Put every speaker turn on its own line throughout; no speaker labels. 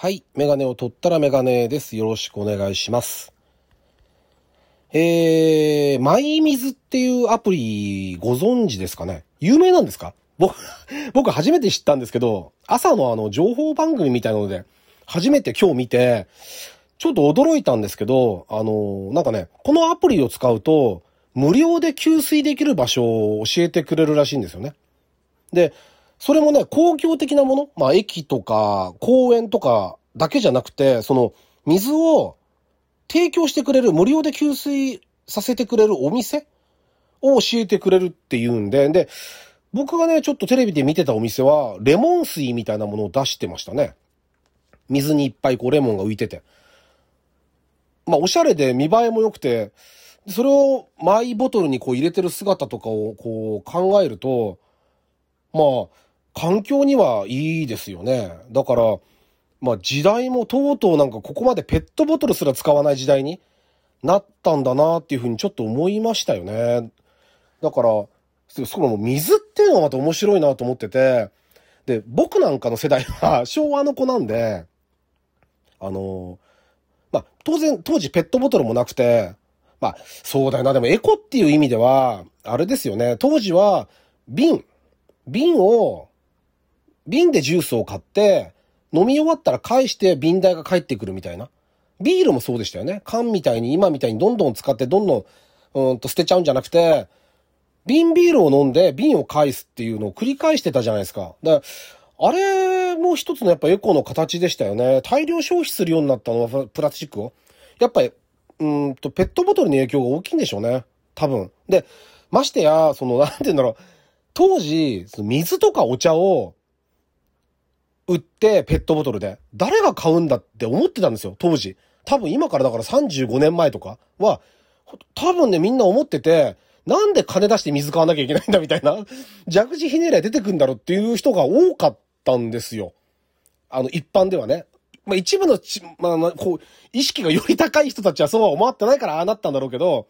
はい。メガネを取ったらメガネです。よろしくお願いします。えー、 MyMizu っていうアプリご存知ですかね？有名なんですか？僕、僕初めて知ったんですけど、朝のあの情報番組みたいなので、初めて今日見て、ちょっと驚いたんですけど、あの、なんかね、このアプリを使うと、無料で給水できる場所を教えてくれるらしいんですよね。で、それもね、公共的なもの、まあ駅とか公園とかだけじゃなくて、その水を提供してくれる、無料で給水させてくれるお店？を教えてくれるっていうんで、で、僕がね、ちょっとテレビで見てたお店は、レモン水みたいなものを出してましたね。水にいっぱいこうレモンが浮いてて。まあ、おしゃれで見栄えも良くて、それをマイボトルにこう入れてる姿とかをこう考えると、まあ、環境にはいいですよね。だから、まあ時代もとうとうなんかここまでペットボトルすら使わない時代になったんだなっていうふうにちょっと思いましたよね。だから、その水っていうのがまた面白いなと思ってて、で、僕なんかの世代は 昭和の子なんで、あの、まあ当然当時ペットボトルもなくて、まあそうだよな、でもエコっていう意味では、あれですよね、当時は瓶、瓶を、瓶でジュースを買って、飲み終わったら返して瓶代が返ってくるみたいな。ビールもそうでしたよね。缶みたいに今みたいにどんどん使ってどんどん、うんと捨てちゃうんじゃなくて、瓶ビールを飲んで瓶を返すっていうのを繰り返してたじゃないですか。だあれも一つのやっぱエコの形でしたよね。大量消費するようになったのはプラスチックを。やっぱり、うんと、ペットボトルの影響が大きいんでしょうね。多分。で、ましてや、その、なんて言うんだろう。当時、水とかお茶を売ってペットボトルで、誰が買うんだって思ってたんですよ、当時。多分今からだから35年前とかは、多分ね、みんな思ってて、なんで金出して水買わなきゃいけないんだみたいな、蛇口ひねりゃ出てくんだろうっていう人が多かったんですよ。あの、一般ではね。まあ一部のち、まあ、こう、意識がより高い人たちはそうは思ってないからああなったんだろうけど、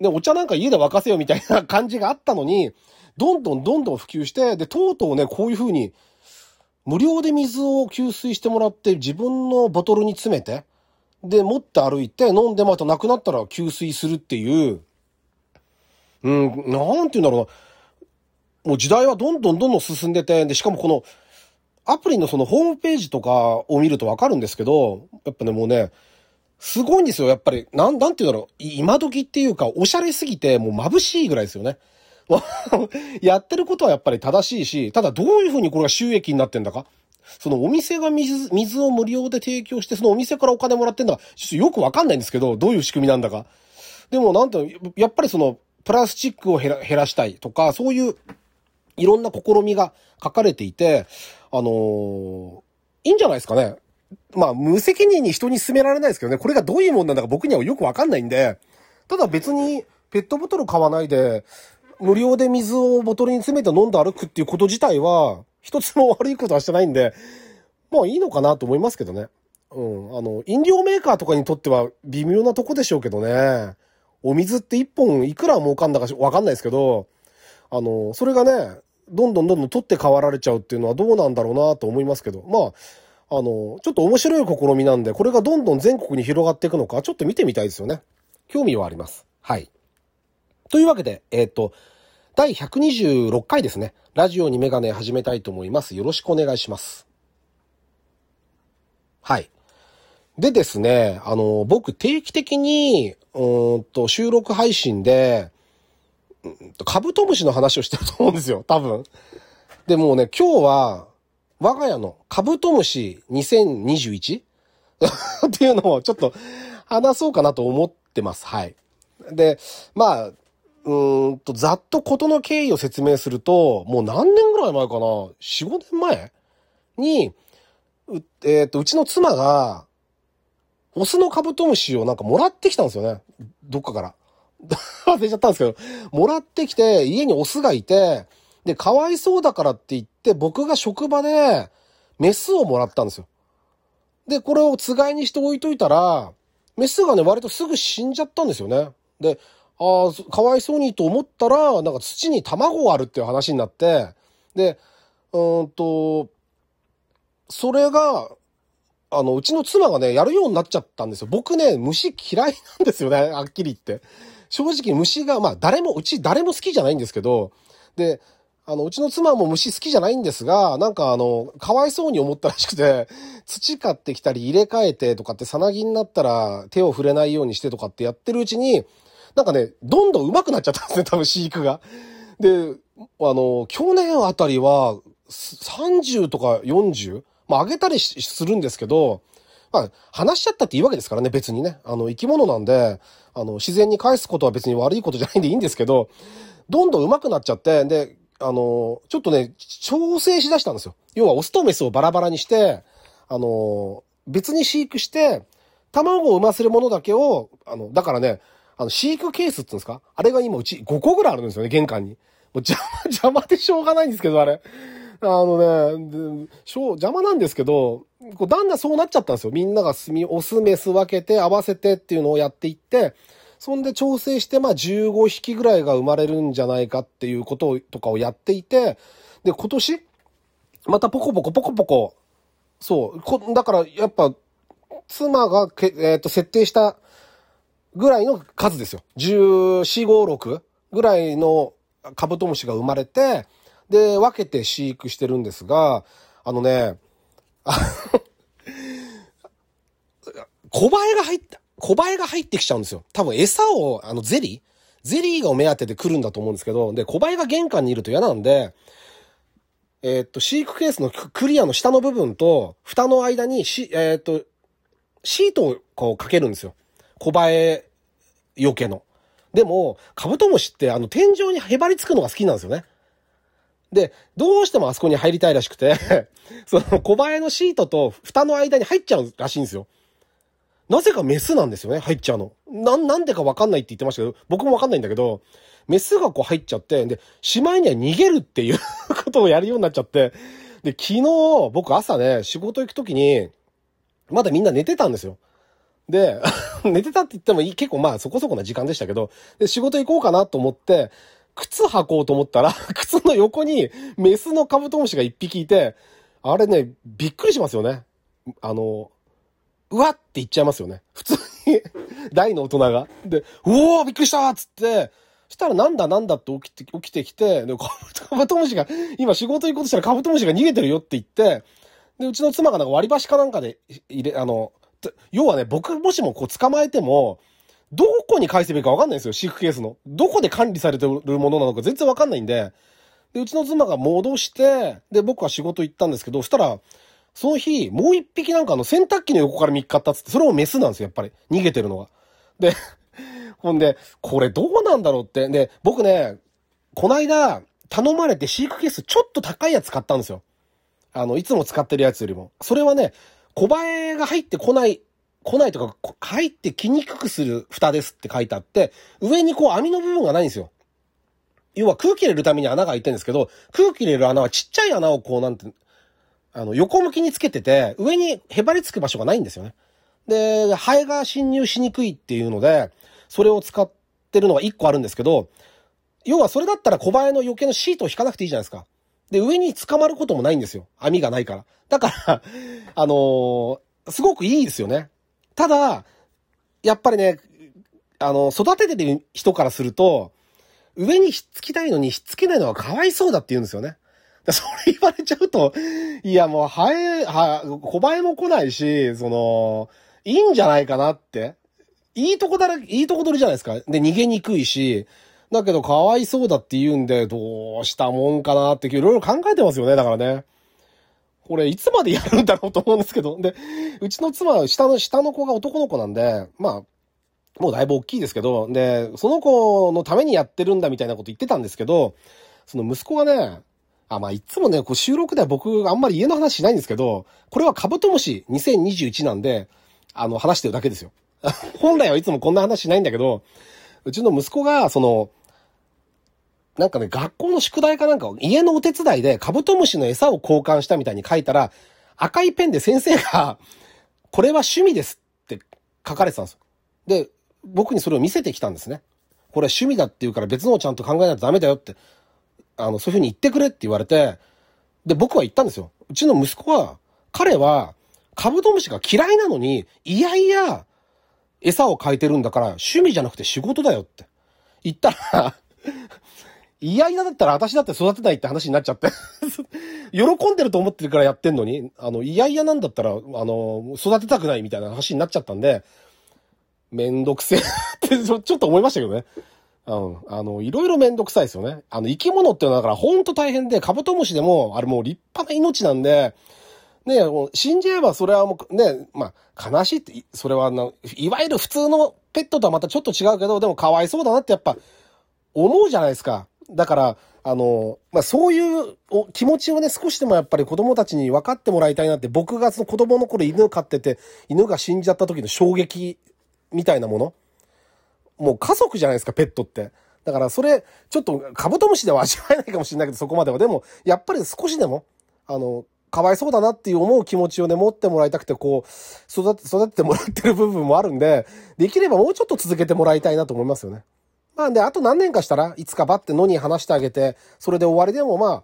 で、お茶なんか家で沸かせよみたいな感じがあったのに、どんどんどんどん普及して、で、とうとうね、こういう風に、無料で水を給水してもらって、自分のボトルに詰めて、で、持って歩いて、飲んでまたなくなったら給水するっていう、うん、なんて言うんだろうな。もう時代はどんどんどんどん進んでて、で、しかもこの、アプリのそのホームページとかを見るとわかるんですけど、やっぱね、もうね、すごいんですよ。やっぱり、なん、なんて言うんだろう。今時っていうか、おしゃれすぎて、もう眩しいぐらいですよね。やってることはやっぱり正しいし、ただどういうふうにこれが収益になってんだか。そのお店が水、水を無料で提供して、そのお店からお金もらってんだ、ちょっとよくわかんないんですけど、どういう仕組みなんだか。でも、なんて、やっぱりその、プラスチックを減ら減らしたいとか、そういう、いろんな試みが書かれていて、あのーいいんじゃないですかね。まあ、無責任に人に勧められないですけどね、これがどういうもんなんだか僕にはよくわかんないんで、ただ別にペットボトル買わないで、無料で水をボトルに詰めて飲んで歩くっていうこと自体は、一つも悪いことはしてないんで、まあいいのかなと思いますけどね。うん。あの、飲料メーカーとかにとっては微妙なとこでしょうけどね。お水って一本いくら儲かんだかわかんないですけど、あの、それがね、どんどんどんどん取って代わられちゃうっていうのはどうなんだろうなと思いますけど、まあ、あの、ちょっと面白い試みなんで、これがどんどん全国に広がっていくのか、ちょっと見てみたいですよね。興味はあります。はい。というわけで、えっ、と、第126回ですね。ラジオにメガネ始めたいと思います。よろしくお願いします。はい。でですね、あの、僕定期的に、うんと、収録配信で、カブトムシの話をしてると思うんですよ、多分。で、もうね、今日は、我が家のカブトムシ 2021? っていうのをちょっと話そうかなと思ってます。はい。で、まあ、うんと、ざっとことの経緯を説明すると、もう何年ぐらい前かな ?4、5年前？に、う、えっ、と、うちの妻が、オスのカブトムシをなんかもらってきたんですよね。どっかから。忘れちゃったんですけど、もらってきて、家にオスがいて、で、かわいそうだからって言って、僕が職場で、メスをもらったんですよ。で、これをつがいにして置いといたら、メスがね、割とすぐ死んじゃったんですよね。で、ああ、かわいそうにと思ったら、なんか土に卵があるっていう話になって、で、うんと、それが、あの、うちの妻がね、やるようになっちゃったんですよ。僕ね、虫嫌いなんですよね、はっきり言って。正直虫が、まあ誰も、うち誰も好きじゃないんですけど、で、あの、うちの妻も虫好きじゃないんですが、なんかあの、かわいそうに思ったらしくて、土買ってきたり入れ替えてとかってさなぎになったら手を触れないようにしてとかってやってるうちに、なんかね、どんどん上手くなっちゃったんですね、多分飼育が。で、あの、去年あたりは、30とか 40? まあ、上げたりするんですけど、まあ、話しちゃったっていいわけですからね、別にね。あの、生き物なんで、あの、自然に返すことは別に悪いことじゃないんでいいんですけど、どんどん上手くなっちゃって、で、あの、ちょっとね、調整しだしたんですよ。要は、オスとメスをバラバラにして、あの、別に飼育して、卵を産ませるものだけを、あの、だからね、あの、飼育ケースって言うんですか？あれが今うち5個ぐらいあるんですよね、玄関に。もう邪魔、邪魔でしょうがないんですけど、あれ。あのね、しょう、邪魔なんですけど、こうだんだんそうなっちゃったんですよ。みんながすみ、オスメス分けて合わせてっていうのをやっていって、そんで調整して、まあ15匹ぐらいが生まれるんじゃないかっていうことを、とかをやっていて、で、今年、またポコポコポコポコ、そう、こだからやっぱ、妻がけ、えっ、と、設定したぐらいの数ですよ。14、5、6ぐらいのカブトムシが生まれて、で、分けて飼育してるんですが、あのね、小バエが入った、小バエが入ってきちゃうんですよ。多分餌を、あの、ゼリー？ゼリーがお目当てで来るんだと思うんですけど、で、小バエが玄関にいると嫌なんで、えー、っと、飼育ケースのクリアの下の部分と、蓋の間にし、えー、っと、シートをこうかけるんですよ。小バエよけの。でも、カブトムシってあの天井にへばりつくのが好きなんですよね。で、どうしてもあそこに入りたいらしくて その小バエのシートと蓋の間に入っちゃうらしいんですよ。なぜかメスなんですよね、入っちゃうの。な、なんでかわかんないって言ってましたけど、僕もわかんないんだけど、メスがこう入っちゃって、で、しまいには逃げるっていう ことをやるようになっちゃって、で、昨日、僕朝ね、仕事行くときに、まだみんな寝てたんですよ。で、寝てたって言ってもいい、結構まあそこそこな時間でしたけど、で、仕事行こうかなと思って、靴履こうと思ったら、靴の横にメスのカブトムシが一匹いて、あれね、びっくりしますよね。あの、うわって言っちゃいますよね。普通に 大の大人が。で、うおーびっくりしたつって、そしたらなんだなんだって起きて、起きてきて、で、カブトムシが、今仕事行こうとしたらカブトムシが逃げてるよって言って、で、うちの妻がなんか割り箸かなんかで入れ、あの、要はね、僕もしもこう捕まえても、どこに返せばいいかわかんないんですよ、飼育ケースの。どこで管理されてるものなのか全然わかんないんで。で、うちの妻が戻して、で、僕は仕事行ったんですけど、そしたら、その日、もう一匹なんかあの洗濯機の横から見っかったっつって、それもメスなんですよ、やっぱり。逃げてるのが。で、ほんで、これどうなんだろうって。で、僕ね、こないだ、頼まれて飼育ケースちょっと高いやつ買ったんですよ。あの、いつも使ってるやつよりも。それはね、小バエが入ってこない、来ないとか、入ってきにくくする蓋ですって書いてあって、上にこう網の部分がないんですよ。要は空気入れるために穴が開いてるんですけど、空気入れる穴はちっちゃい穴をこうなんて、あの、横向きにつけてて、上にへばりつく場所がないんですよね。で、ハエが侵入しにくいっていうので、それを使ってるのが1個あるんですけど、要はそれだったら小バエの余計なシートを引かなくていいじゃないですか。で、上に捕まることもないんですよ。網がないから。だから、あのー、すごくいいですよね。ただ、やっぱりね、あの、育ててる人からすると、上にひっつきたいのにひっつけないのはかわいそうだって言うんですよね。それ言われちゃうと、いやもう、ハエ、は、小バエも来ないし、その、いいんじゃないかなって。いいとこだら、いいとこ取りじゃないですか。で、逃げにくいし、だけどかわいそうだって言うんで、どうしたもんかなっていろいろ考えてますよね、だからね。これいつまでやるんだろうと思うんですけど。で、うちの妻下の、下の子が男の子なんで、まあ、もうだいぶ大きいですけど、で、その子のためにやってるんだみたいなこと言ってたんですけど、その息子がね、あ、まあ、いつもね、こう収録では僕あんまり家の話しないんですけど、これはカブトムシ2021なんで、あの、話してるだけですよ。本来はいつもこんな話しないんだけど、うちの息子が、その、なんかね、学校の宿題かなんか、家のお手伝いでカブトムシの餌を交換したみたいに書いたら、赤いペンで先生が、これは趣味ですって書かれてたんですよ。で、僕にそれを見せてきたんですね。これ趣味だって言うから別のをちゃんと考えないとダメだよって、あの、そういうふうに言ってくれって言われて、で、僕は言ったんですよ。うちの息子は、彼は、カブトムシが嫌いなのに、いやいや、餌を変えてるんだから趣味じゃなくて仕事だよって言ったらいやいやだったら私だって育てないって話になっちゃって 喜んでると思ってるからやってんのに、あの、いやいやなんだったら、あの、育てたくないみたいな話になっちゃったんで、めんどくせえって ちょっと思いましたけどね。うん。あの、いろいろめんどくさいですよね。あの、生き物っていうのはだからほんと大変で、カブトムシでも、あれもう立派な命なんで、ねもう死んじゃえばそれはもう、ね、まあ、悲しいって、それはな、いわゆる普通のペットとはまたちょっと違うけど、でもかわいそうだなってやっぱ、思うじゃないですか。だから、あの、まあ、そういう気持ちをね、少しでもやっぱり子供たちに分かってもらいたいなって、僕がその子供の頃犬飼ってて、犬が死んじゃった時の衝撃みたいなもの。もう家族じゃないですか、ペットって。だからそれ、ちょっとカブトムシでは味わえないかもしれないけど、そこまでは。でも、やっぱり少しでも、あの、かわいそうだなっていう思う気持ちをね、持ってもらいたくて、こう、育て、育ててもらってる部分もあるんで、できればもうちょっと続けてもらいたいなと思いますよね。まあで、あと何年かしたらいつかばって野に話してあげて、それで終わりでもまあ、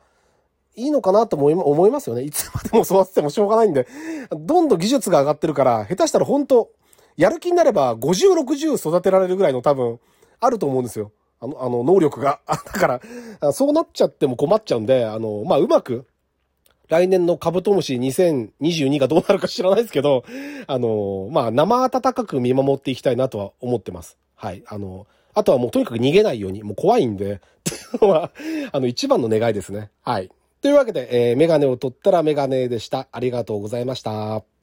いいのかなと思い思いますよね。いつまでも育ててもしょうがないんで、どんどん技術が上がってるから、下手したら本当やる気になれば50、60育てられるぐらいの多分、あると思うんですよ。あの、あの、能力が。だから、そうなっちゃっても困っちゃうんで、あの、まあ、うまく、来年のカブトムシ2022がどうなるか知らないですけど、あの、まあ、生温かく見守っていきたいなとは思ってます。はい。あの、あとはもうとにかく逃げないように、もう怖いんで、っていうのは、あの、一番の願いですね。はい。というわけで、えー、メガネを取ったらメガネでした。ありがとうございました。